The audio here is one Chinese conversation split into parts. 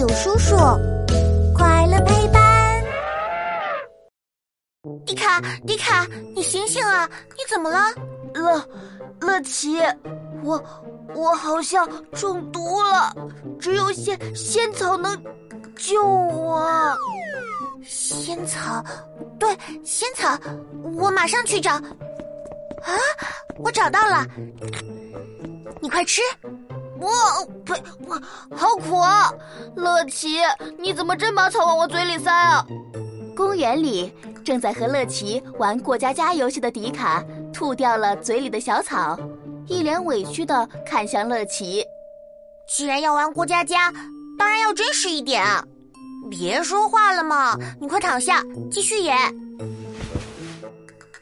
友叔叔，快乐陪伴。迪卡，迪卡，你醒醒啊！你怎么了？乐，乐奇，我我好像中毒了，只有仙仙草能救我。仙草，对，仙草，我马上去找。啊，我找到了，你快吃。我呸！我好苦啊！乐奇，你怎么真把草往我嘴里塞啊？公园里正在和乐奇玩过家家游戏的迪卡吐掉了嘴里的小草，一脸委屈的看向乐奇。既然要玩过家家，当然要真实一点啊。别说话了嘛，你快躺下，继续演。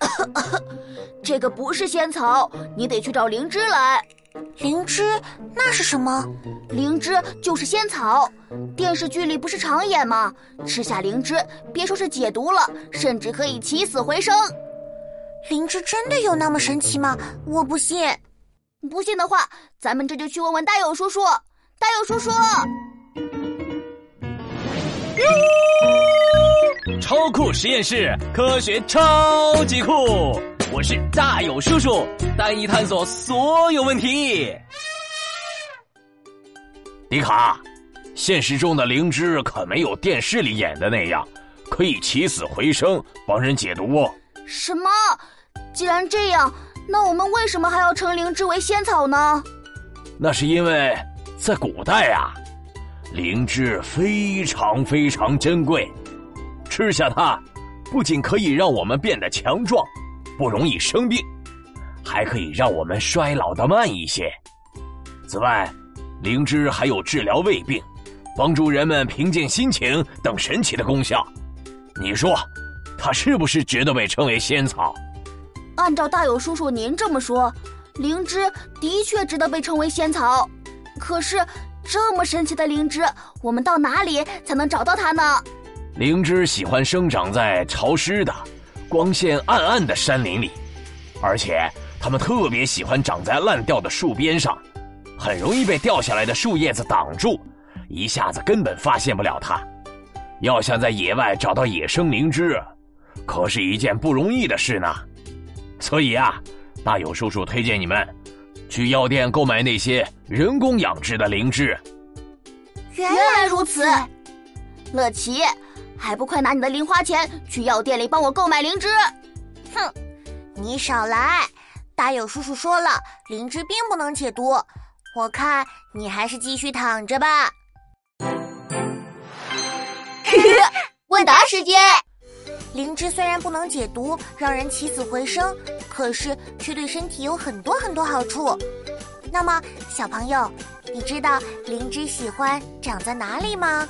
这个不是仙草，你得去找灵芝来。灵芝那是什么？灵芝就是仙草，电视剧里不是常演吗？吃下灵芝，别说是解毒了，甚至可以起死回生。灵芝真的有那么神奇吗？我不信。不信的话，咱们这就去问问大友叔叔。大友叔叔，超酷实验室，科学超级酷。我是大有叔叔，带你探索所有问题。迪卡，现实中的灵芝可没有电视里演的那样，可以起死回生，帮人解毒哦。什么？既然这样，那我们为什么还要称灵芝为仙草呢？那是因为在古代啊，灵芝非常非常珍贵，吃下它，不仅可以让我们变得强壮。不容易生病，还可以让我们衰老的慢一些。此外，灵芝还有治疗胃病、帮助人们平静心情等神奇的功效。你说，它是不是值得被称为仙草？按照大友叔叔您这么说，灵芝的确值得被称为仙草。可是，这么神奇的灵芝，我们到哪里才能找到它呢？灵芝喜欢生长在潮湿的。光线暗暗的山林里，而且它们特别喜欢长在烂掉的树边上，很容易被掉下来的树叶子挡住，一下子根本发现不了它。要想在野外找到野生灵芝，可是一件不容易的事呢。所以啊，大友叔叔推荐你们去药店购买那些人工养殖的灵芝。原来如此，乐奇。还不快拿你的零花钱去药店里帮我购买灵芝！哼，你少来！大友叔叔说了，灵芝并不能解毒。我看你还是继续躺着吧。问答时间：灵芝虽然不能解毒，让人起死回生，可是却对身体有很多很多好处。那么，小朋友，你知道灵芝喜欢长在哪里吗？